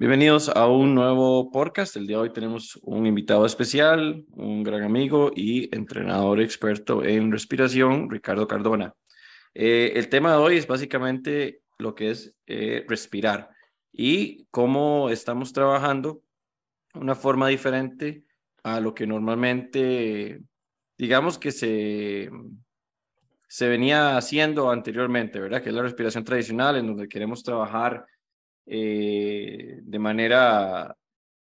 Bienvenidos a un nuevo podcast. El día de hoy tenemos un invitado especial, un gran amigo y entrenador experto en respiración, Ricardo Cardona. Eh, el tema de hoy es básicamente lo que es eh, respirar y cómo estamos trabajando una forma diferente a lo que normalmente, digamos que se, se venía haciendo anteriormente, ¿verdad? Que es la respiración tradicional en donde queremos trabajar eh, de manera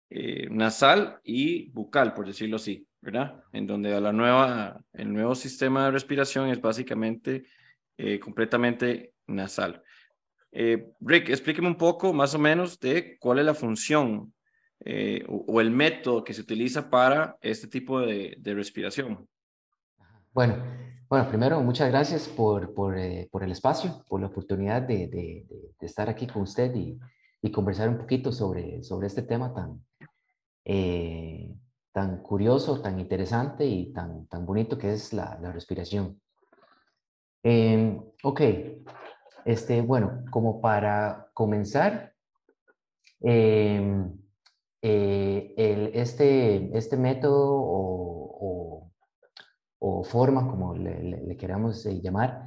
eh, nasal y bucal, por decirlo así, ¿verdad? En donde la nueva, el nuevo sistema de respiración es básicamente eh, completamente nasal. Rick, explíqueme un poco más o menos de cuál es la función o, el método que se utiliza para este tipo de respiración. Bueno, bueno, primero, muchas gracias por, por, eh, por el espacio, por la oportunidad de, de, de, estar aquí con usted y, y, conversar un poquito sobre, sobre este tema tan, eh, tan curioso, tan interesante y tan, tan bonito que es la, la respiración. Eh, ok, este, bueno, como para comenzar, em, eh, el, este, este método o, o o forma, como le, queramos eh, llamar,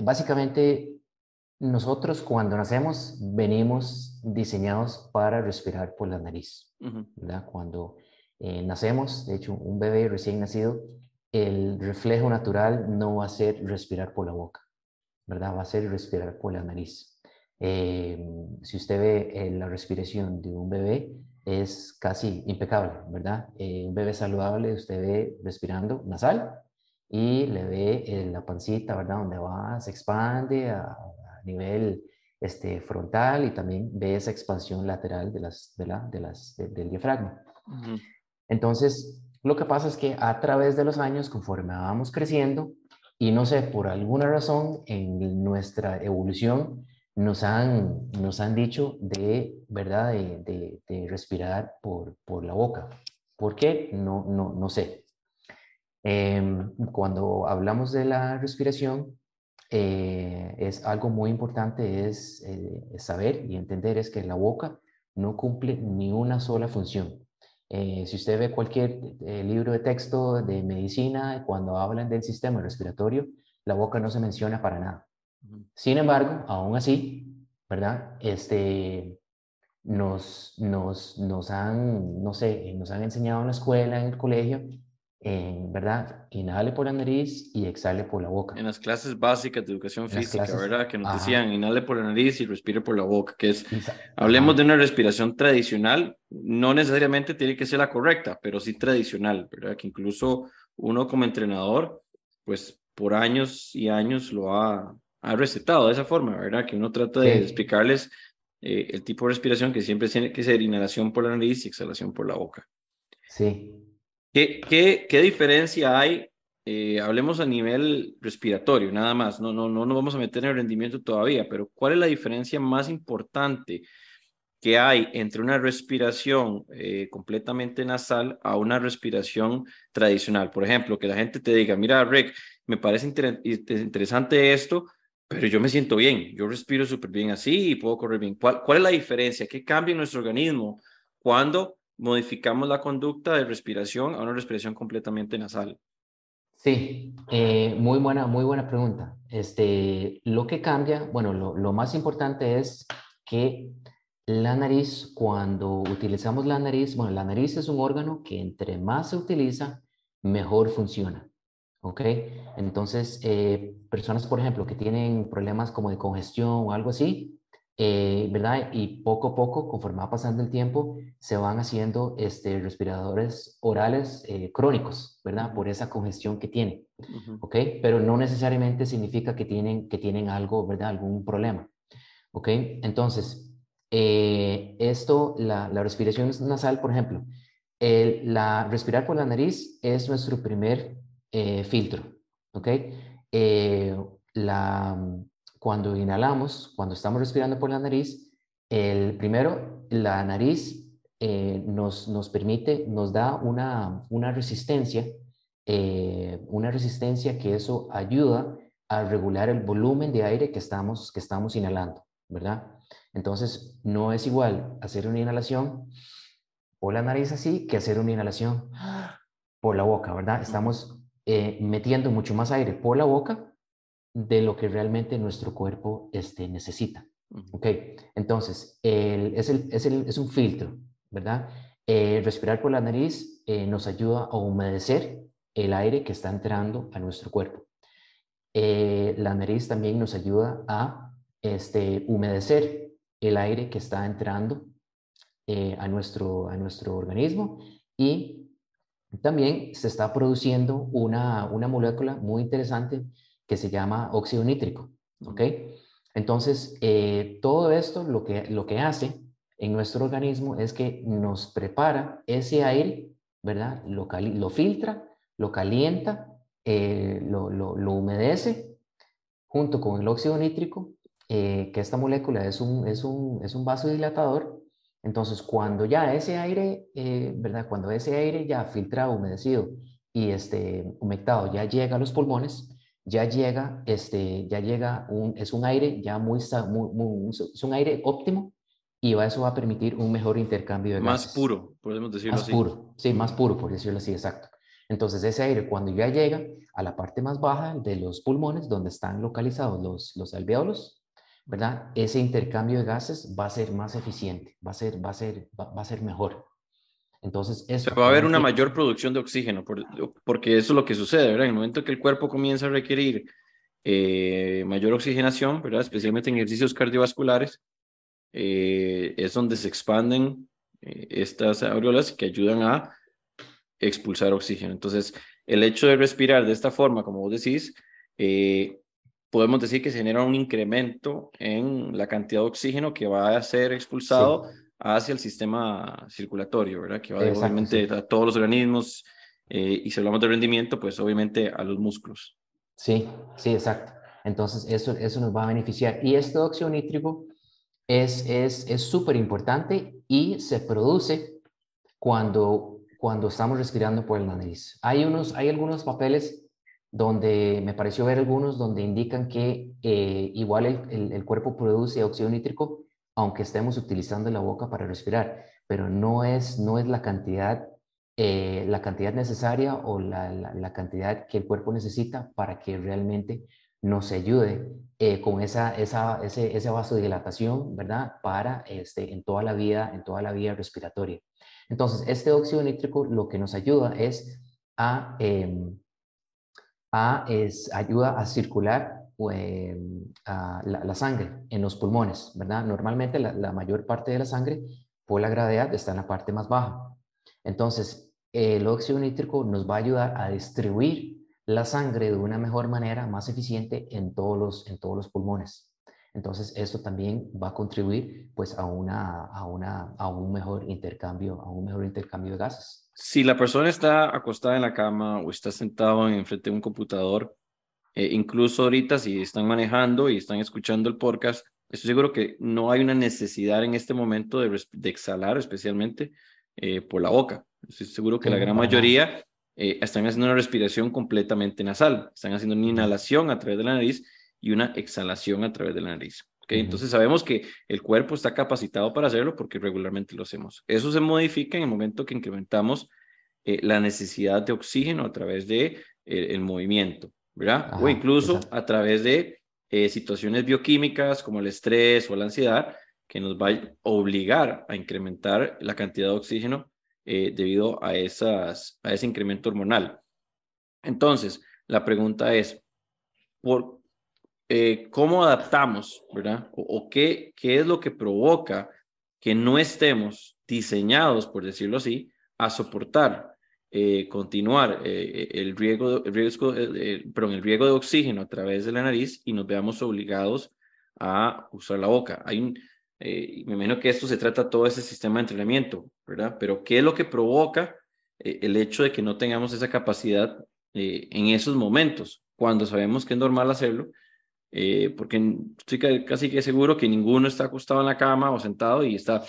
básicamente nosotros cuando nacemos venimos diseñados para respirar por la nariz. Cuando eh, nacemos, de hecho, un bebé recién nacido, el reflejo natural no va a ser respirar por la boca, ¿verdad? Va a ser respirar por la nariz. Em, si usted ve la respiración de un bebé, es casi impecable, ¿verdad? Eh, un bebé saludable, usted ve respirando nasal y le ve en la pancita, ¿verdad? Donde va, se expande a, nivel este, frontal y también ve esa expansión lateral de las, de la, de las, del diafragma. Entonces, lo que pasa es que a través de los años, conforme vamos creciendo, y no sé, por alguna razón en nuestra evolución nos han, nos han dicho de, ¿verdad?, de, de, respirar por, por la boca. ¿Por qué? No, no, no sé. Em, cuando hablamos de la respiración, eh, es algo muy importante es, eh, saber y entender es que la boca no cumple ni una sola función. Eh, si usted ve cualquier libro de texto de medicina, cuando hablan del sistema respiratorio, la boca no se menciona para nada. Sin embargo, aún así, ¿verdad? Este, nos, nos, nos han, no sé, nos han enseñado en la escuela, en el colegio, ¿verdad? Inhale por la nariz y exhale por la boca. En las clases básicas de educación física, ¿verdad? Que nos decían, inhale por la nariz y respire por la boca, que es, hablemos de una respiración tradicional, no necesariamente tiene que ser la correcta, pero sí tradicional, ¿verdad? Que incluso uno como entrenador, pues por años y años lo ha, ha recetado de esa forma, ¿verdad? Que uno trata de explicarles eh, el tipo de respiración que siempre tiene que ser inhalación por la nariz y exhalación por la boca. Sí, ¿Qué, qué, qué diferencia hay? Eh, hablemos a nivel respiratorio, nada más. No, no, no nos vamos a meter en el rendimiento todavía, pero ¿cuál es la diferencia más importante que hay entre una respiración eh, completamente nasal a una respiración tradicional? Por ejemplo, que la gente te diga, mira, Rick, me parece interesante esto, pero yo me siento bien, yo respiro súper bien así y puedo correr bien. ¿Cuál, ¿Cuál es la diferencia? ¿Qué cambia en nuestro organismo cuando modificamos la conducta de respiración a una respiración completamente nasal? Sí, eh, muy buena, muy buena pregunta. Este, lo que cambia, bueno, lo, más importante es que la nariz, cuando utilizamos la nariz, bueno, la nariz es un órgano que entre más se utiliza, mejor funciona. ¿Ok? Entonces, eh, personas, por ejemplo, que tienen problemas como de congestión o algo así, eh, ¿verdad? Y poco a poco, conforme va pasando el tiempo, se van haciendo este, respiradores orales eh, crónicos, ¿verdad? Por esa congestión que tienen, ¿ok? Pero no necesariamente significa que tienen, que tienen algo, ¿verdad? Algún problema, ¿ok? Entonces, eh, esto, la, la, respiración nasal, por ejemplo, el, la, respirar por la nariz es nuestro primer filtro, ¿ok? la cuando inhalamos, cuando estamos respirando por la nariz, el primero, la nariz eh, nos, nos permite, nos da una, una resistencia, eh, una resistencia que eso ayuda a regular el volumen de aire que estamos, que estamos inhalando. ¿verdad? Entonces, no es igual hacer una inhalación por la nariz así que hacer una inhalación por la boca, ¿verdad? Estamos eh, metiendo mucho más aire por la boca de lo que realmente nuestro cuerpo este, necesita. ¿Ok? Entonces, es, es, un filtro, ¿verdad? Eh, respirar por la nariz eh, nos ayuda a humedecer el aire que está entrando a nuestro cuerpo. la nariz también nos ayuda a este, humedecer el aire que está entrando a, nuestro, a nuestro organismo y también se está produciendo una, una molécula muy interesante que se llama óxido nítrico. ¿ok? Entonces, eh, todo esto lo que, lo que hace en nuestro organismo es que nos prepara ese aire, ¿verdad? Lo, lo filtra, lo calienta, eh, lo, lo, lo, humedece junto con el óxido nítrico, eh, que esta molécula es un, es un, es un vasodilatador entonces, cuando ya ese aire, eh, ¿verdad? Cuando ese aire ya filtrado, humedecido y este, humectado ya llega a los pulmones, ya llega, este, ya llega un, es un aire ya muy, muy, es un aire óptimo y eso va a permitir un mejor intercambio de gases. Más puro, podemos decirlo así. Más puro, sí, más puro, por decirlo así, exacto. Entonces, ese aire cuando ya llega a la parte más baja de los pulmones, donde están localizados los, los alveolos, ¿verdad? Ese intercambio de gases va a ser más eficiente, va a ser, va a ser, va, a ser mejor. Entonces, eso... va a haber una mayor producción de oxígeno, porque eso es lo que sucede, ¿verdad? En el momento que el cuerpo comienza a requerir eh, mayor oxigenación, ¿verdad? Especialmente en ejercicios cardiovasculares, eh, es donde se expanden eh, estas aureolas que ayudan a expulsar oxígeno. Entonces, el hecho de respirar de esta forma, como vos decís, podemos decir que se genera un incremento en la cantidad de oxígeno que va a ser expulsado hacia el sistema circulatorio, ¿verdad? Que va obviamente a todos los organismos eh, y si hablamos de rendimiento, pues obviamente a los músculos. Sí, sí, exacto. Entonces eso, eso nos va a beneficiar. Y este óxido nítrico es súper es, importante y se produce cuando, cuando estamos respirando por el nariz. Hay, unos, hay algunos papeles donde me pareció ver algunos donde indican que eh, igual el, el, cuerpo produce óxido nítrico aunque estemos utilizando la boca para respirar, pero no es, no es la, cantidad, eh, la cantidad necesaria o la, la, cantidad que el cuerpo necesita para que realmente nos ayude eh, con esa, esa, ese, esa vasodilatación, ¿verdad? Para este, en toda la vida, en toda la vía respiratoria. Entonces, este óxido nítrico lo que nos ayuda es a em, es, ayuda a circular em, la, sangre en los pulmones, ¿verdad? Normalmente la, mayor parte de la sangre por la gravedad está en la parte más baja. Entonces, el óxido nítrico nos va a ayudar a distribuir la sangre de una mejor manera, más eficiente en todos los, en todos los pulmones. Entonces, eso también va a contribuir pues a, una, a, una, a un mejor intercambio, a un mejor intercambio de gases. Si la persona está acostada en la cama o está sentado enfrente de un computador, eh, incluso ahorita si están manejando y están escuchando el podcast, estoy seguro que no hay una necesidad en este momento de, exhalar, especialmente eh, por la boca. Estoy seguro que la gran mayoría eh, están haciendo una respiración completamente nasal, están haciendo una inhalación a través de la nariz y una exhalación a través de la nariz. Entonces sabemos que el cuerpo está capacitado para hacerlo porque regularmente lo hacemos. Eso se modifica en el momento que incrementamos eh, la necesidad de oxígeno a través de el movimiento, ¿verdad? o incluso a través de eh, situaciones bioquímicas como el estrés o la ansiedad que nos va a obligar a incrementar la cantidad de oxígeno debido a, esas, a ese incremento hormonal. Entonces, la pregunta es, ¿por eh, cómo adaptamos, ¿verdad? O, qué, qué es lo que provoca que no estemos diseñados, por decirlo así, a soportar, eh, continuar eh, el, riesgo, perdón, el riego de oxígeno a través de la nariz y nos veamos obligados a usar la boca. Hay un, me imagino que esto se trata todo ese sistema de entrenamiento, ¿verdad? Pero ¿qué es lo que provoca el hecho de que no tengamos esa capacidad en esos momentos, cuando sabemos que es normal hacerlo? Eh, porque estoy casi que seguro que ninguno está acostado en la cama o sentado y está,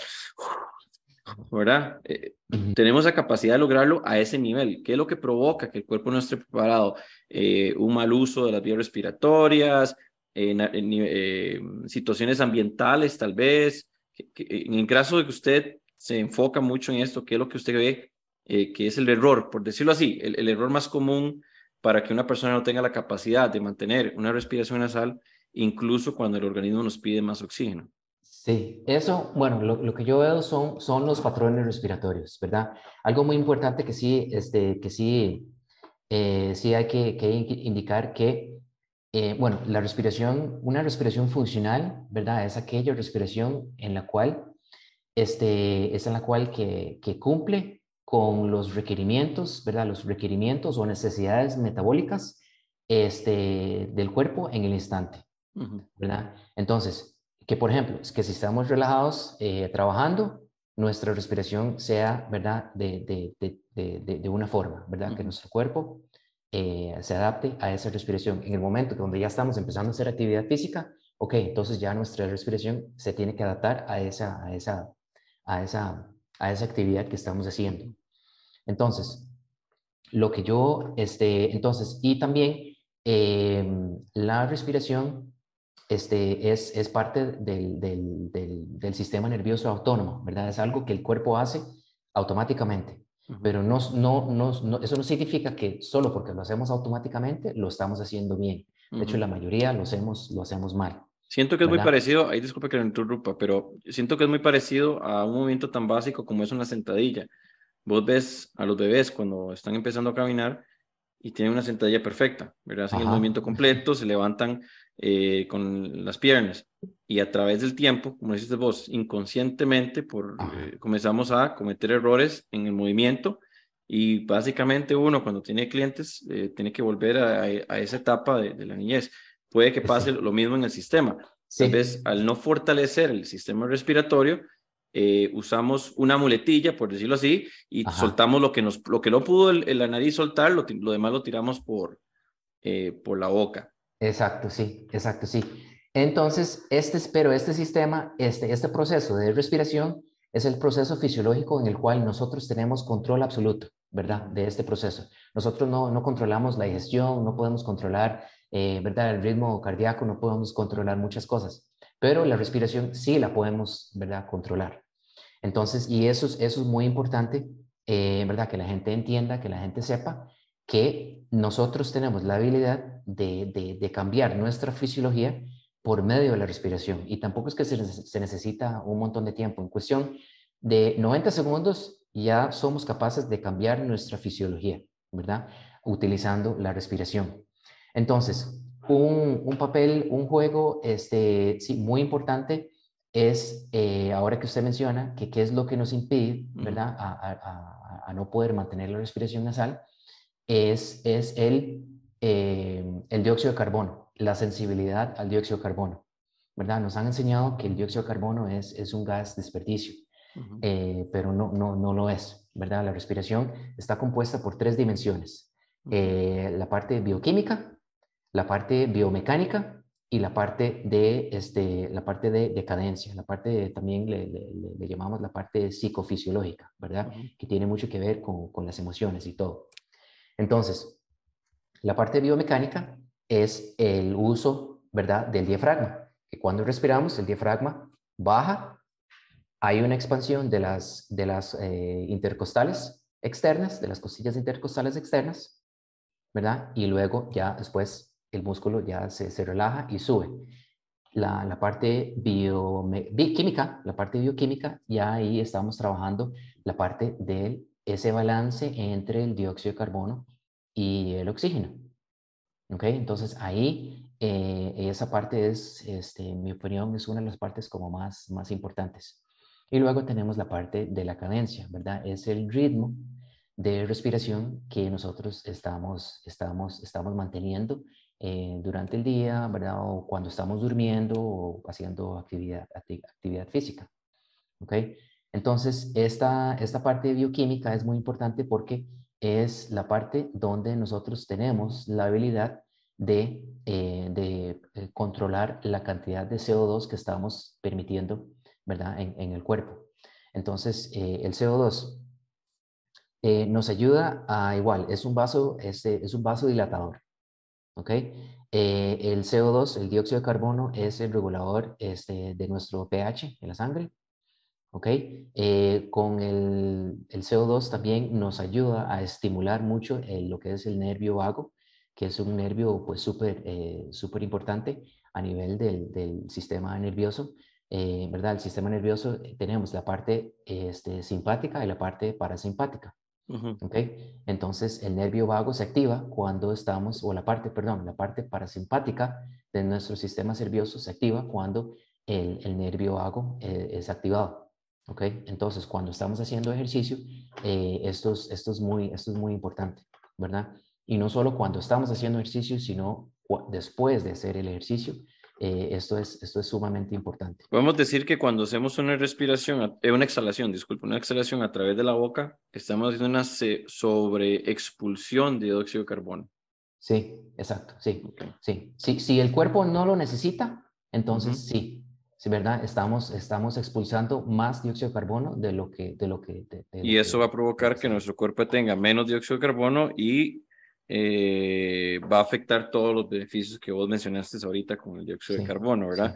¿verdad? Eh, tenemos la capacidad de lograrlo a ese nivel. ¿Qué es lo que provoca que el cuerpo no esté preparado? Eh, un mal uso de las vías respiratorias, en, eh, situaciones ambientales tal vez. en el caso de que usted se enfoca mucho en esto, ¿qué es lo que usted ve eh, que es el error, por decirlo así, el, el, error más común para que una persona no tenga la capacidad de mantener una respiración nasal, incluso cuando el organismo nos pide más oxígeno? Sí, eso, bueno, lo, lo, que yo veo son, son los patrones respiratorios, ¿verdad? Algo muy importante que sí, este, que sí, eh, sí hay que, que indicar que, eh, bueno, la respiración, una respiración funcional, ¿verdad? Es aquella respiración en la cual, este, es en la cual que, que cumple con los requerimientos, ¿verdad? Los requerimientos o necesidades metabólicas este, del cuerpo en el instante, ¿verdad? Entonces, que, por ejemplo, es que si estamos relajados eh, trabajando, nuestra respiración sea, ¿verdad?, de, de, de, de una forma, ¿verdad? Que nuestro cuerpo eh, se adapte a esa respiración. En el momento donde ya estamos empezando a hacer actividad física, ok, entonces ya nuestra respiración se tiene que adaptar a esa, a esa, a esa, a esa actividad que estamos haciendo. Entonces, lo que yo, este, entonces, y también em, la respiración este, es, es parte del, del, del, sistema nervioso autónomo, ¿verdad? Es algo que el cuerpo hace automáticamente. Pero no, no, no, eso no significa que solo porque lo hacemos automáticamente lo estamos haciendo bien. De hecho, la mayoría lo hacemos, lo hacemos mal. Siento que es muy parecido, ahí disculpe que lo interrumpa, pero siento que es muy parecido a un movimiento tan básico como es una sentadilla. Vos ves a los bebés cuando están empezando a caminar y tienen una sentadilla perfecta, ¿verdad? Hacen el movimiento completo, se levantan eh, con las piernas y a través del tiempo, como dices vos, inconscientemente por, eh, comenzamos a cometer errores en el movimiento y básicamente uno cuando tiene clientes eh, tiene que volver a, a esa etapa de, la niñez. Puede que pase lo mismo en el sistema. Tal vez al no fortalecer el sistema respiratorio, usamos una muletilla, por decirlo así, y soltamos lo que, nos, lo que no pudo el, la nariz soltar, lo, lo demás lo tiramos por, por la boca. Exacto, sí, exacto, sí. Entonces, este, pero este sistema, este, este proceso de respiración es el proceso fisiológico en el cual nosotros tenemos control absoluto, ¿verdad? De este proceso. Nosotros no, no controlamos la digestión, no podemos controlar, eh, ¿verdad? El ritmo cardíaco, no podemos controlar muchas cosas, pero la respiración sí la podemos, ¿verdad? Controlar. Entonces, y eso, eso es muy importante, eh, ¿verdad? Que la gente entienda, que la gente sepa que nosotros tenemos la habilidad de, de, cambiar nuestra fisiología por medio de la respiración. Y tampoco es que se, se, necesita un montón de tiempo. En cuestión de 90 segundos ya somos capaces de cambiar nuestra fisiología, ¿verdad? Utilizando la respiración. Entonces, un, un papel, un juego este, sí, muy importante es, eh, ahora que usted menciona, que qué es lo que nos impide, ¿verdad? A, a, a, no poder mantener la respiración nasal es, es el, eh, el dióxido de carbono, la sensibilidad al dióxido de carbono. ¿verdad? Nos han enseñado que el dióxido de carbono es, es un gas desperdicio, eh, pero no, no, no lo es. ¿verdad? La respiración está compuesta por tres dimensiones. Eh, la parte bioquímica, la parte biomecánica y la parte de, este, la parte de decadencia, la parte también le, le, llamamos la parte psicofisiológica, ¿verdad? Que tiene mucho que ver con, con las emociones y todo. Entonces, la parte biomecánica es el uso, ¿verdad?, del diafragma, que cuando respiramos el diafragma baja, hay una expansión de las, de las eh, intercostales externas, de las costillas intercostales externas, ¿verdad? Y luego ya después el músculo ya se, se relaja y sube. La, la parte bioquímica, la parte bioquímica, ya ahí estamos trabajando la parte del ese balance entre el dióxido de carbono y el oxígeno. ¿Ok? Entonces ahí eh, esa parte es, este, en mi opinión, es una de las partes como más, más importantes. Y luego tenemos la parte de la cadencia, ¿verdad? Es el ritmo de respiración que nosotros estamos, estamos, estamos manteniendo eh, durante el día, ¿verdad? O cuando estamos durmiendo o haciendo actividad, actividad física. ¿Ok? Entonces, esta, esta parte bioquímica es muy importante porque es la parte donde nosotros tenemos la habilidad de, eh, de eh, controlar la cantidad de CO2 que estamos permitiendo ¿verdad? En, el cuerpo. Entonces, eh, el CO2 nos ayuda a igual, es un vaso, es, es un vaso dilatador. el CO2, el dióxido de carbono, es el regulador este, de nuestro pH en la sangre. ¿Ok? Eh, con el, el, CO2 también nos ayuda a estimular mucho lo que es el nervio vago, que es un nervio pues súper eh, súper importante a nivel del, del sistema nervioso. Eh, ¿verdad? El sistema nervioso tenemos la parte este, simpática y la parte parasimpática. ¿okay? Entonces, el nervio vago se activa cuando estamos, o la parte, perdón, la parte parasimpática de nuestro sistema nervioso se activa cuando el, el nervio vago es activado. ¿Ok? Entonces, cuando estamos haciendo ejercicio, eh, esto, es, esto, es muy, esto es muy importante, ¿verdad? Y no solo cuando estamos haciendo ejercicio, sino después de hacer el ejercicio, eh, esto, es, esto es sumamente importante. Podemos decir que cuando hacemos una respiración, eh, una exhalación, disculpe, una exhalación a través de la boca, estamos haciendo una sobreexpulsión de dióxido de carbono. Sí, exacto, sí. sí. Si, si el cuerpo no lo necesita, entonces sí, Sí, ¿verdad? Estamos, estamos expulsando más dióxido de carbono de lo que... De lo que y eso va a provocar que nuestro cuerpo tenga menos dióxido de carbono y eh, va a afectar todos los beneficios que vos mencionaste ahorita con el dióxido de carbono, ¿verdad?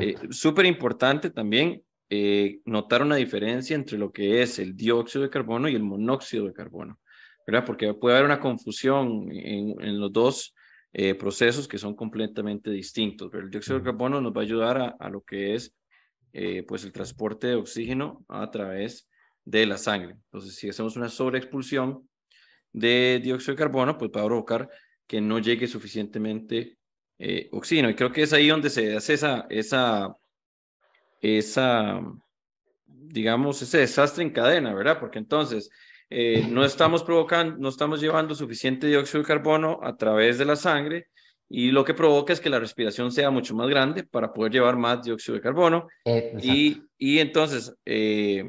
Eh, Súper importante también eh, notar una diferencia entre lo que es el dióxido de carbono y el monóxido de carbono, ¿verdad? Porque puede haber una confusión en, en los dos eh, procesos que son completamente distintos. Pero el dióxido de carbono nos va a ayudar a, lo que es eh, pues el transporte de oxígeno a través de la sangre. Entonces, si hacemos una sobreexpulsión de dióxido de carbono, pues va a provocar que no llegue suficientemente eh, oxígeno. Y creo que es ahí donde se hace esa, esa, esa, digamos, ese desastre en cadena, ¿verdad? Porque entonces eh, no estamos provocando, no estamos llevando suficiente dióxido de carbono a través de la sangre y lo que provoca es que la respiración sea mucho más grande para poder llevar más dióxido de carbono. y, y, entonces eh,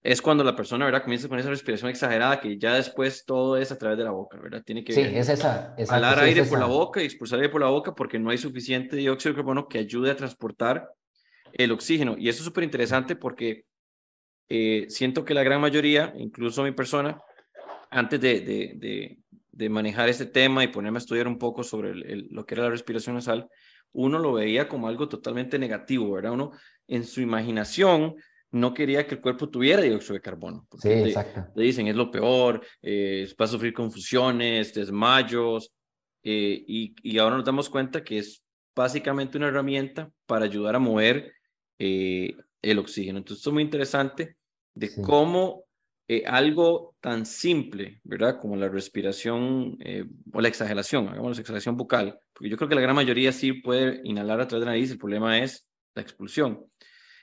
es cuando la persona ¿verdad? comienza con esa respiración exagerada que ya después todo es a través de la boca, ¿verdad? Tiene que sí, es esa, jalar aire por la boca y expulsar aire por la boca porque no hay suficiente dióxido de carbono que ayude a transportar el oxígeno. Y eso es súper interesante porque eh, siento que la gran mayoría, incluso mi persona, antes de, de, de, manejar este tema y ponerme a estudiar un poco sobre lo que era la respiración nasal, uno lo veía como algo totalmente negativo, ¿verdad? Uno en su imaginación no quería que el cuerpo tuviera dióxido de carbono. Sí, exacto. Le dicen, es lo peor, eh, va a sufrir confusiones, desmayos, eh, y, y, ahora nos damos cuenta que es básicamente una herramienta para ayudar a mover eh, el oxígeno. Entonces, esto es muy interesante de cómo eh, algo tan simple, ¿verdad? Como la respiración eh, o la exhalación, hagamos la exhalación bucal, porque yo creo que la gran mayoría sí puede inhalar a través de la nariz, el problema es la expulsión.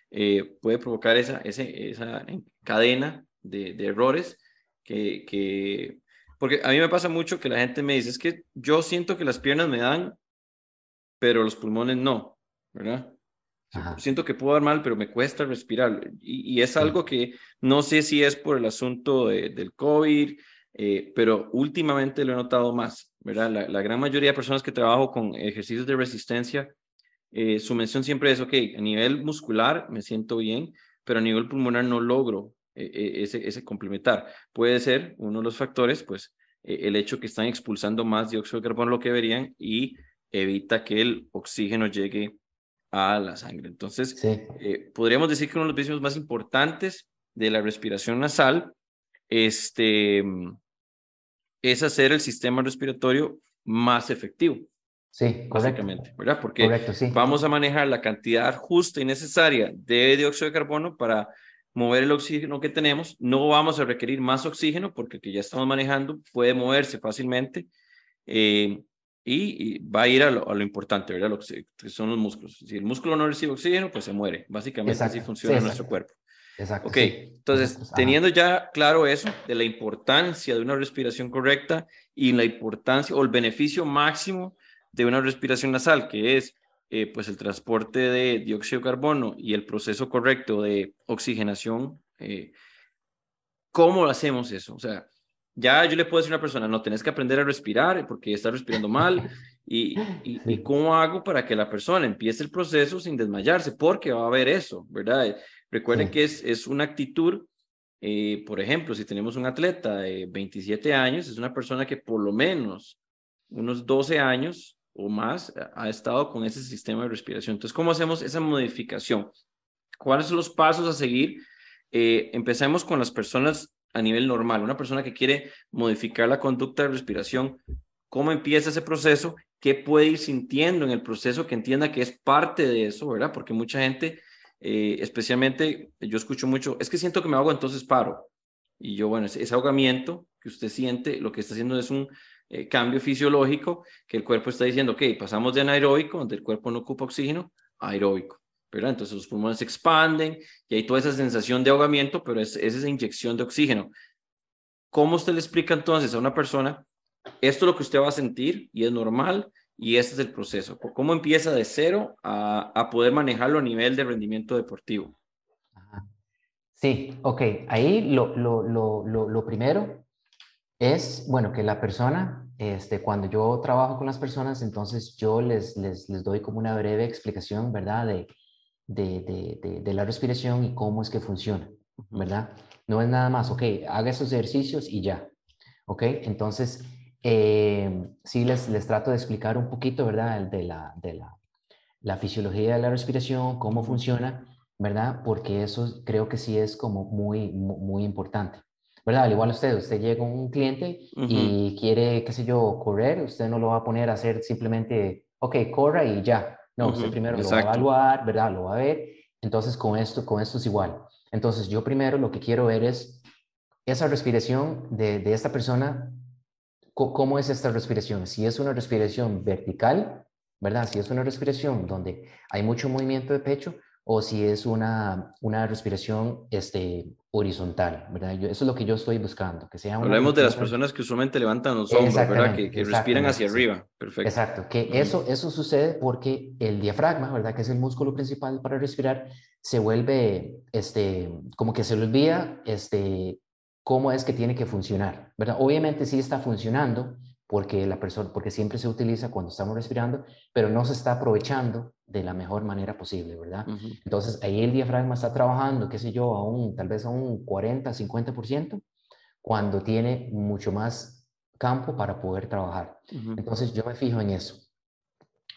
Eh, puede provocar esa, ese, esa cadena de, de errores que, que, porque a mí me pasa mucho que la gente me dice, es que yo siento que las piernas me dan, pero los pulmones no, ¿verdad? Siento que puedo dar mal, pero me cuesta respirar. Y, es algo que no sé si es por el asunto del COVID, eh, pero últimamente lo he notado más, ¿verdad? La, gran mayoría de personas que trabajo con ejercicios de resistencia, eh, su mención siempre es, ok, a nivel muscular me siento bien, pero a nivel pulmonar no logro eh, ese, ese complementar. Puede ser uno de los factores, pues, el hecho que están expulsando más dióxido de carbono lo que deberían y evita que el oxígeno llegue a la sangre. Entonces, eh, podríamos decir que uno de los beneficios más importantes de la respiración nasal este, es hacer el sistema respiratorio más efectivo. Sí, básicamente, ¿verdad? Porque vamos a manejar la cantidad justa y necesaria de dióxido de carbono para mover el oxígeno que tenemos. No vamos a requerir más oxígeno porque el que ya estamos manejando puede moverse fácilmente. Eh, y, va a ir a lo, importante, ¿verdad? Lo que, son los músculos. Si el músculo no recibe oxígeno, pues se muere. Básicamente así funciona nuestro cuerpo. Exacto. Ok, entonces, teniendo ya claro eso, de la importancia de una respiración correcta y la importancia o el beneficio máximo de una respiración nasal, que es eh, pues el transporte de dióxido de carbono y el proceso correcto de oxigenación, eh, ¿cómo hacemos eso? O sea, ya yo le puedo decir a una persona, no, tenés que aprender a respirar porque está respirando mal. Y, y, cómo hago para que la persona empiece el proceso sin desmayarse? Porque va a haber eso, ¿verdad? Recuerden que es, es una actitud, eh, por ejemplo, si tenemos un atleta de 27 años, es una persona que por lo menos unos 12 años o más ha estado con ese sistema de respiración. Entonces, ¿cómo hacemos esa modificación? ¿Cuáles son los pasos a seguir? Eh, empecemos con las personas a nivel normal. Una persona que quiere modificar la conducta de respiración, ¿cómo empieza ese proceso? ¿Qué puede ir sintiendo en el proceso que entienda que es parte de eso, verdad? Porque mucha gente, eh, especialmente, yo escucho mucho, es que siento que me ahogo, entonces paro. Y yo, bueno, ese, ahogamiento que usted siente, lo que está haciendo es un eh, cambio fisiológico que el cuerpo está diciendo, ok, pasamos de anaeróbico, donde el cuerpo no ocupa oxígeno, aeróbico. ¿Verdad? Entonces los pulmones se expanden y hay toda esa sensación de ahogamiento, pero es, es esa inyección de oxígeno. ¿Cómo usted le explica entonces a una persona, esto es lo que usted va a sentir y es normal y este es el proceso? ¿Cómo empieza de cero a, a poder manejarlo a nivel de rendimiento deportivo? Sí, ok. Ahí lo, lo, lo, lo, primero es, bueno, que la persona, este, cuando yo trabajo con las personas, entonces yo les, les, les doy como una breve explicación, ¿verdad? De, de, de, de, la respiración y cómo es que funciona, ¿verdad? No es nada más, ok, haga esos ejercicios y ya, ¿ok? Entonces, eh, sí les, les trato de explicar un poquito, ¿verdad? De la, de la, la fisiología de la respiración, cómo funciona, ¿verdad? Porque eso creo que sí es como muy, muy importante. ¿verdad? Al igual usted, usted llega un cliente y quiere, qué sé yo, correr, usted no lo va a poner a hacer simplemente, ok, corra y ya. No, usted primero lo va a evaluar, ¿verdad? Lo va a ver. Entonces, con esto, con esto es igual. Entonces, yo primero lo que quiero ver es esa respiración de, de esta persona, ¿cómo es esta respiración? Si es una respiración vertical, ¿verdad? Si es una respiración donde hay mucho movimiento de pecho o si es una, una respiración este, horizontal, ¿verdad? Yo, eso es lo que yo estoy buscando, que sea Hablemos de las personas que usualmente levantan los hombros, ¿verdad? Que, que respiran hacia arriba, perfecto. Exacto, que eso, eso sucede porque el diafragma, ¿verdad? Que es el músculo principal para respirar, se vuelve, este, como que se le olvida, este, cómo es que tiene que funcionar, ¿verdad? Obviamente sí está funcionando, porque, la persona, porque siempre se utiliza cuando estamos respirando, pero no se está aprovechando de la mejor manera posible, ¿verdad? Entonces ahí el diafragma está trabajando, qué sé yo, a un, tal vez a un 40, 50%, cuando tiene mucho más campo para poder trabajar. Entonces yo me fijo en eso.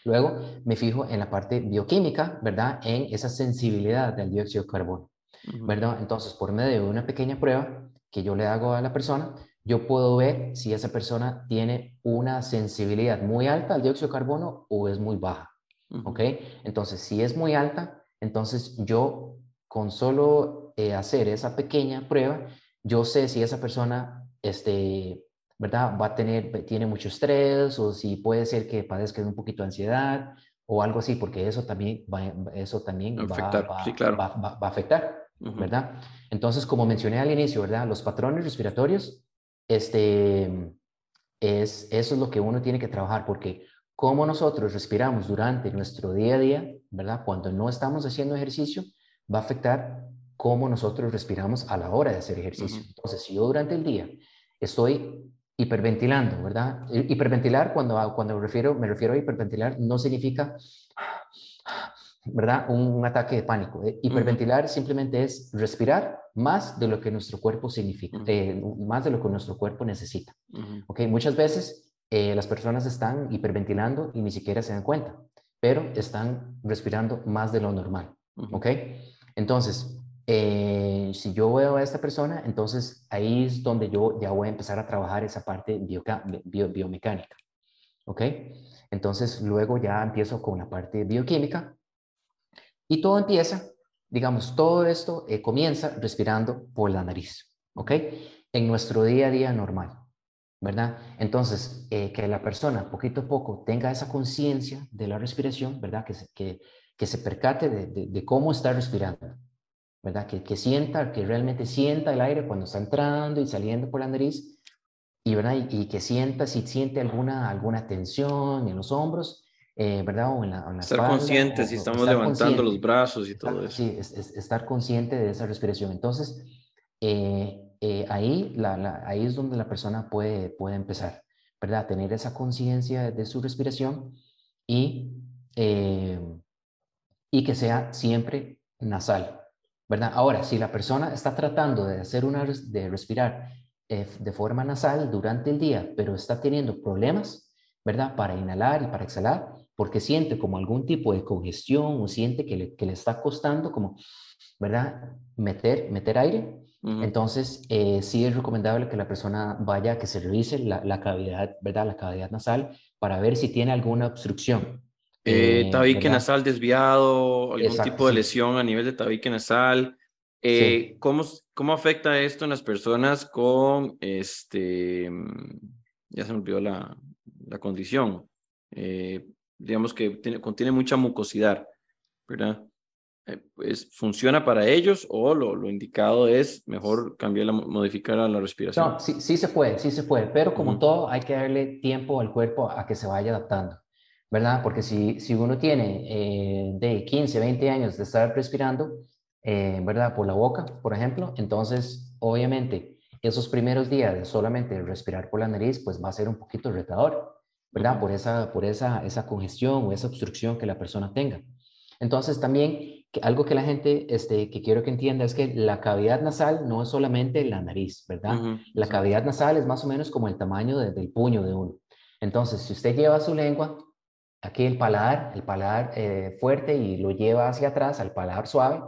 Luego me fijo en la parte bioquímica, ¿verdad? En esa sensibilidad del dióxido de carbono, ¿verdad? Entonces por medio de una pequeña prueba que yo le hago a la persona, yo puedo ver si esa persona tiene una sensibilidad muy alta al dióxido de carbono o es muy baja. ¿Ok? Entonces, si es muy alta, entonces yo con solo eh, hacer esa pequeña prueba, yo sé si esa persona, este, ¿verdad? Va a tener, tiene mucho estrés o si puede ser que padezca de un poquito de ansiedad o algo así, porque eso también va, eso también va, va, a afectar, ¿verdad? Entonces, como mencioné al inicio, ¿verdad? Los patrones respiratorios este, es, eso es lo que uno tiene que trabajar, porque como nosotros respiramos durante nuestro día a día, ¿verdad? Cuando no estamos haciendo ejercicio, va a afectar cómo nosotros respiramos a la hora de hacer ejercicio. Entonces, si yo durante el día estoy hiperventilando, ¿verdad? Hiperventilar, cuando, cuando me, refiero, me refiero a hiperventilar, no significa ¿verdad? Un, ataque de pánico. Eh, hiperventilar simplemente es respirar más de lo que nuestro cuerpo significa, eh, más de lo que nuestro cuerpo necesita. Muchas veces eh, las personas están hiperventilando y ni siquiera se dan cuenta, pero están respirando más de lo normal. Entonces, si yo veo a esta persona, entonces ahí es donde yo ya voy a empezar a trabajar esa parte biomecánica. ¿Ok? Entonces, luego ya empiezo con la parte bioquímica, y todo empieza, digamos, todo esto eh, comienza respirando por la nariz, ¿ok? En nuestro día a día normal, ¿verdad? Entonces, eh, que la persona poquito a poco tenga esa conciencia de la respiración, ¿verdad? Que se, que, que se percate de, de, cómo está respirando, ¿verdad? Que, que sienta, que realmente sienta el aire cuando está entrando y saliendo por la nariz, y, ¿verdad? y, y que sienta si siente alguna, alguna tensión en los hombros, eh, ¿verdad? O en la, estar consciente si estamos levantando los brazos y todo eso. Sí, es, estar consciente de esa respiración. Entonces, eh, eh, ahí, ahí es donde la persona puede, puede empezar, ¿verdad? Tener esa conciencia de su respiración y, y que sea siempre nasal, ¿verdad? Ahora, si la persona está tratando de hacer una, de respirar de forma nasal durante el día, pero está teniendo problemas, ¿verdad? Para inhalar y para exhalar, porque siente como algún tipo de congestión o siente que le, que le está costando como, ¿verdad? Meter, meter aire. Entonces, eh, sí es recomendable que la persona vaya, que se revise la, la, cavidad, ¿verdad? La cavidad nasal para ver si tiene alguna obstrucción. Eh, eh tabique nasal desviado, algún tipo de lesión a nivel de tabique nasal. Eh, ¿cómo, ¿Cómo afecta esto en las personas con, este, mm, ya se me olvidó la, la condición, eh, digamos que tiene, contiene mucha mucosidad, ¿verdad? Eh, pues, ¿Funciona para ellos o lo, lo, indicado es mejor cambiar, la, modificar la respiración? No, sí, sí se puede, sí se puede, pero como todo hay que darle tiempo al cuerpo a que se vaya adaptando, ¿verdad? Porque si, si uno tiene eh, de 15, 20 años de estar respirando, eh, ¿verdad? Por la boca, por ejemplo, entonces obviamente esos primeros días de solamente respirar por la nariz, pues va a ser un poquito retador, ¿verdad? Por esa, por esa, esa congestión o esa obstrucción que la persona tenga. Entonces también algo que la gente, este, que quiero que entienda es que la cavidad nasal no es solamente la nariz, ¿verdad? La cavidad nasal es más o menos como el tamaño del puño de uno. Entonces, si usted lleva su lengua, aquí el paladar, el paladar eh, fuerte y lo lleva hacia atrás al paladar suave,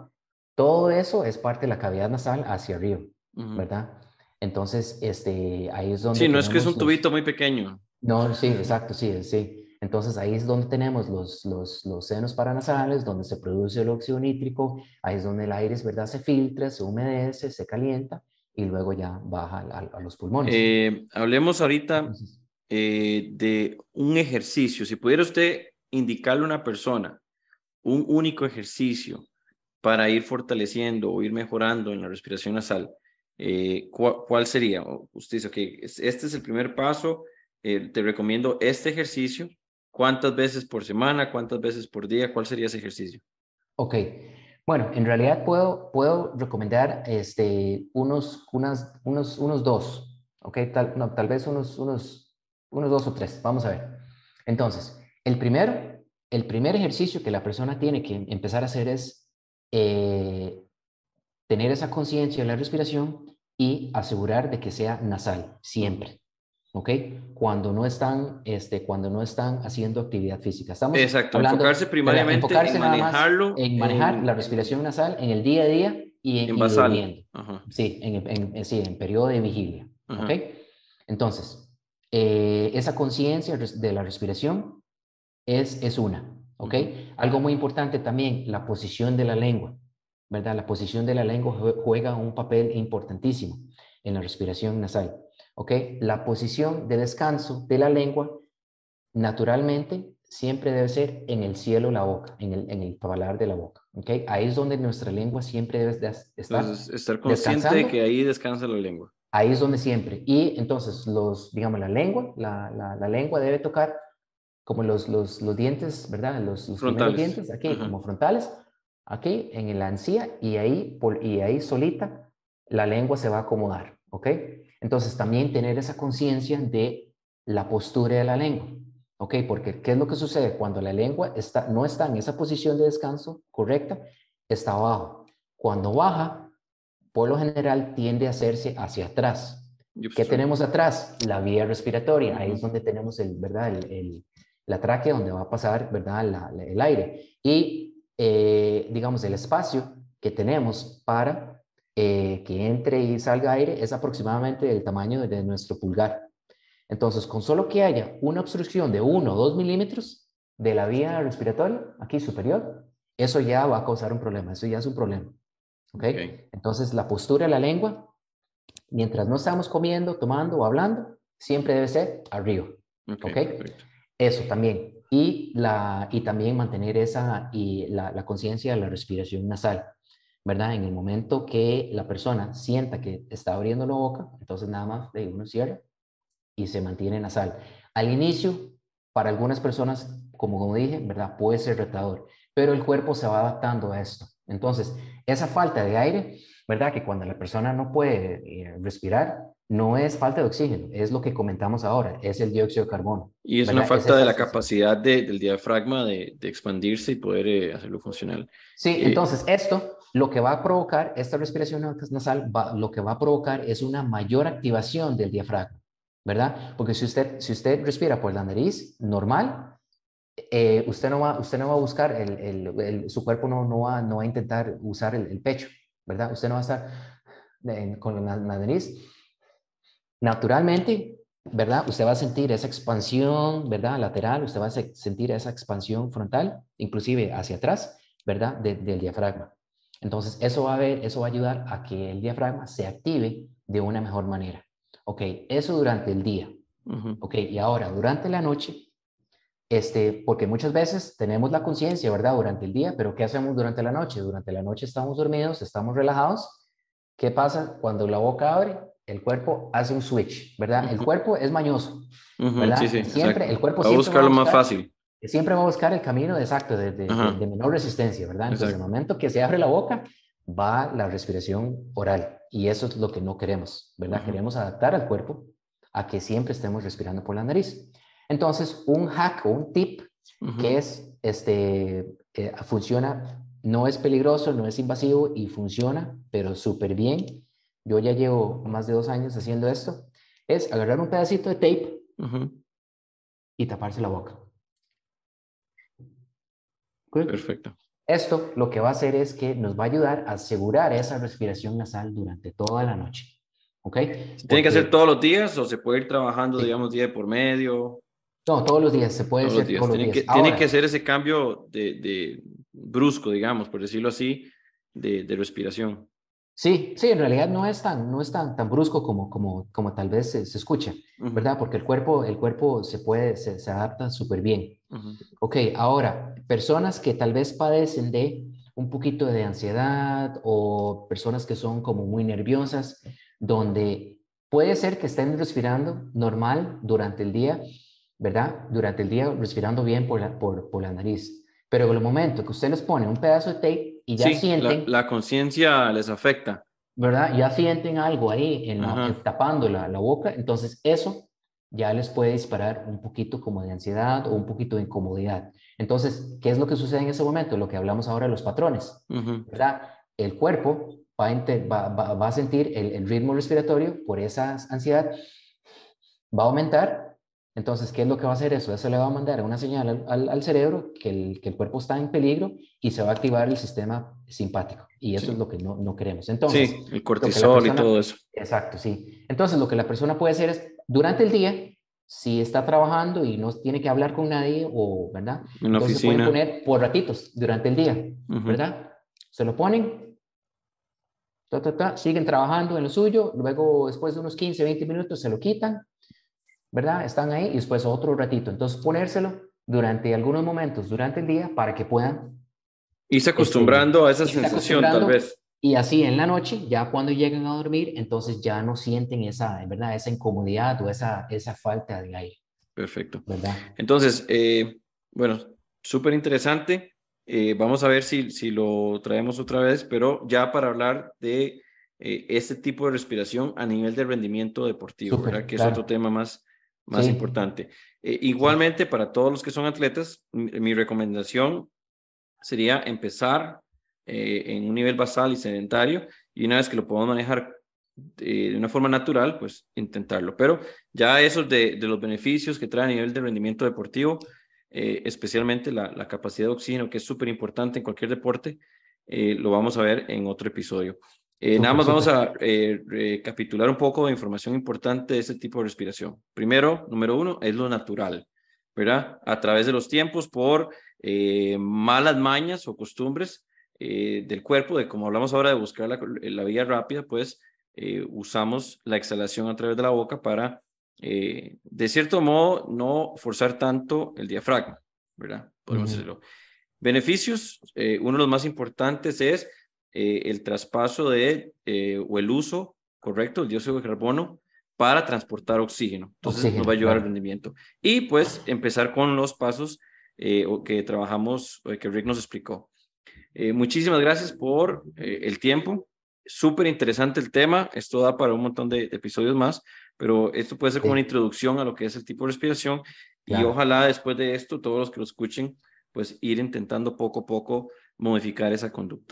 todo eso es parte de la cavidad nasal hacia arriba, ¿verdad? Entonces, este, ahí es donde... Sí, no es que es un tubito muy pequeño. No, sí, exacto, sí, sí. Entonces ahí es donde tenemos los, los, los, senos paranasales, donde se produce el óxido nítrico, ahí es donde el aire ¿verdad? se filtra, se humedece, se calienta y luego ya baja a, los pulmones. Eh, hablemos ahorita eh, de un ejercicio. Si pudiera usted indicarle a una persona un único ejercicio para ir fortaleciendo o ir mejorando en la respiración nasal, eh, ¿cuál, sería? Usted dice, que este es el primer paso, te recomiendo este ejercicio ¿Cuántas veces por semana? ¿Cuántas veces por día? ¿Cuál sería ese ejercicio? Ok. Bueno, en realidad puedo, puedo recomendar este, unos, unas, unos, unos dos, ¿ok? Tal, no, tal vez unos, unos, unos dos o tres. Vamos a ver. Entonces, el primero, el primer ejercicio que la persona tiene que empezar a hacer es eh, tener esa conciencia de la respiración y asegurar de que sea nasal, siempre. ¿Ok? Cuando no están, este, cuando no están haciendo actividad física. Estamos Exacto, hablando, enfocarse primariamente enfocarse en manejarlo. En manejar la respiración nasal en el día a día y en, en Sí, en, en, sí, en periodo de vigilia, ¿ok? Entonces, eh, esa conciencia de la respiración es, es una, ¿ok? Algo muy importante también, la posición de la lengua, ¿verdad? La posición de la lengua juega un papel importantísimo en la respiración nasal. ¿Ok? La posición de descanso de la lengua naturalmente siempre debe ser en el cielo la boca, en el, en el paladar de la boca, ¿ok? Ahí es donde nuestra lengua siempre debe estar entonces, estar consciente de que ahí descansa la lengua. Ahí es donde siempre. Y entonces, los, digamos, la lengua, la, la, lengua debe tocar como los, los, los dientes, ¿verdad? Los, los primeros dientes, aquí, como frontales, aquí en la encía, y ahí, por, y ahí solita la lengua se va a acomodar, ¿ok? Entonces, también tener esa conciencia de la postura de la lengua, ¿ok? Porque, ¿qué es lo que sucede? Cuando la lengua está, no está en esa posición de descanso correcta, está abajo. Cuando baja, por lo general tiende a hacerse hacia atrás. ¿Qué tenemos atrás? La vía respiratoria. Ahí es donde tenemos el, ¿verdad? El, la tráquea donde va a pasar ¿verdad? el aire. Y, eh, digamos, el espacio que tenemos para eh, que entre y salga aire es aproximadamente del tamaño de nuestro pulgar. Entonces, con solo que haya una obstrucción de 1 o 2 milímetros de la vía respiratoria, aquí superior, eso ya va a causar un problema, eso ya es un problema. ¿Okay? Entonces, la postura de la lengua, mientras no estamos comiendo, tomando o hablando, siempre debe ser arriba. ¿Ok? Eso también. Y, la, y también mantener esa y la, la conciencia de la respiración nasal. ¿Verdad? En el momento que la persona sienta que está abriendo la boca, entonces nada más de uno cierra y se mantiene nasal. Al inicio, para algunas personas, como, como dije, ¿verdad? Puede ser retador, pero el cuerpo se va adaptando a esto. Entonces, esa falta de aire, ¿verdad? Que cuando la persona no puede eh, respirar, no es falta de oxígeno, es lo que comentamos ahora, es el dióxido de carbono. Y es una falta de la capacidad del diafragma de, expandirse y poder eh, hacerlo funcional. Sí, entonces esto lo que va a provocar, esta respiración nasal, lo que va a provocar es una mayor activación del diafragma. ¿verdad? Porque si usted, si usted respira por la nariz normal, eh, usted, no va, usted no va a buscar, el, el, su cuerpo no, no, va, no va a intentar usar el, pecho, ¿verdad? Usted no va a estar con la, nariz. Naturalmente, ¿verdad? Usted va a sentir esa expansión, ¿verdad? Lateral, usted va a sentir esa expansión frontal, inclusive hacia atrás, ¿verdad? del diafragma. Entonces, eso va, a ver, eso va a ayudar a que el diafragma se active de una mejor manera. Ok, eso durante el día. Ok, y ahora, durante la noche, este, porque muchas veces tenemos la conciencia, ¿verdad? Durante el día, pero ¿qué hacemos durante la noche? Durante la noche estamos dormidos, estamos relajados. ¿Qué pasa cuando la boca abre? El cuerpo hace un switch, ¿verdad? El cuerpo es mañoso, ¿verdad? Sí, sí, siempre, el cuerpo va a buscar lo más fácil. Siempre va a buscar el camino exacto, de, de, menor resistencia, ¿verdad? Entonces, en el momento que se abre la boca, va la respiración oral. Y eso es lo que no queremos, ¿verdad? Queremos adaptar al cuerpo a que siempre estemos respirando por la nariz. Entonces, un hack o un tip que es, este, eh, funciona, no es peligroso, no es invasivo y funciona, pero súper bien. Yo ya llevo más de dos años haciendo esto. Es agarrar un pedacito de tape y taparse la boca. Perfecto. Esto lo que va a hacer es que nos va a ayudar a asegurar esa respiración nasal durante toda la noche. ¿Ok? ¿Tiene que hacer todos los días o se puede ir trabajando, digamos, día por medio? No, todos los días, se puede hacer todos los días. Que, tiene que hacer ese cambio de, brusco, digamos, por decirlo así, de, respiración. Sí, sí, en realidad no es tan, no es tan, tan brusco como, como, como tal vez se, escucha, ¿verdad? Porque el cuerpo, el cuerpo se puede, se, se adapta súper bien. Ok, ahora, personas que tal vez padecen de un poquito de ansiedad o personas que son como muy nerviosas, donde puede ser que estén respirando normal durante el día, ¿verdad? Durante el día respirando bien por la, por, por la nariz. Pero en el momento que usted les pone un pedazo de tape y ya sienten... La, la conciencia les afecta. ¿Verdad? Ya sienten algo ahí en tapando la, la, boca. Entonces eso ya les puede disparar un poquito como de ansiedad o un poquito de incomodidad. Entonces, ¿qué es lo que sucede en ese momento? Lo que hablamos ahora de los patrones. ¿Verdad? El cuerpo va a, va, a sentir el, el ritmo respiratorio por esa ansiedad, va a aumentar entonces, ¿qué es lo que va a hacer eso? Eso le va a mandar una señal al, cerebro que el, que el, cuerpo está en peligro y se va a activar el sistema simpático. Y eso es lo que no, no, queremos. Entonces, sí, el cortisol y todo eso. Exacto, sí. Entonces, lo que la persona puede hacer es, durante el día, si está trabajando y no tiene que hablar con nadie o, ¿verdad? En la Entonces, oficina. poner por ratitos durante el día, ¿verdad? Se lo ponen, siguen trabajando en lo suyo, luego después de unos 15, 20 minutos se lo quitan ¿verdad? Están ahí y después otro ratito. Entonces, ponérselo durante algunos momentos durante el día para que puedan irse acostumbrando a esa sensación, tal vez. Y así en la noche, ya cuando lleguen a dormir, entonces ya no sienten esa, ¿verdad? Esa incomodidad o esa, esa falta de aire. Perfecto. ¿verdad? Entonces, eh, bueno, súper interesante. Eh, vamos a ver si, si lo traemos otra vez, pero ya para hablar de eh, este tipo de respiración a nivel de rendimiento deportivo, ¿verdad? Que es otro tema más, más importante. Eh, igualmente, para todos los que son atletas, mi, recomendación sería empezar eh, en un nivel basal y sedentario y una vez que lo podamos manejar de, una forma natural, pues intentarlo. Pero ya eso de, de, los beneficios que trae a nivel de rendimiento deportivo, eh, especialmente la, la, capacidad de oxígeno, que es súper importante en cualquier deporte, lo vamos a ver en otro episodio. Eh, nada más vamos a eh, recapitular un poco de información importante de este tipo de respiración. Primero, número uno, es lo natural, ¿verdad? A través de los tiempos por eh, malas mañas o costumbres del cuerpo, de como hablamos ahora de buscar la, la vía rápida, pues usamos la exhalación a través de la boca para, de cierto modo, no forzar tanto el diafragma, ¿verdad? Podemos decirlo. Beneficios, uno de los más importantes es eh, el traspaso de, eh, o el uso correcto del dióxido de carbono para transportar oxígeno. Entonces nos va a ayudar al rendimiento. Y pues empezar con los pasos eh, que trabajamos, que Rick nos explicó. muchísimas gracias por el tiempo. Súper interesante el tema. Esto da para un montón de, episodios más, pero esto puede ser como una introducción a lo que es el tipo de respiración. Y ojalá después de esto, todos los que lo escuchen, pues ir intentando poco a poco modificar esa conducta.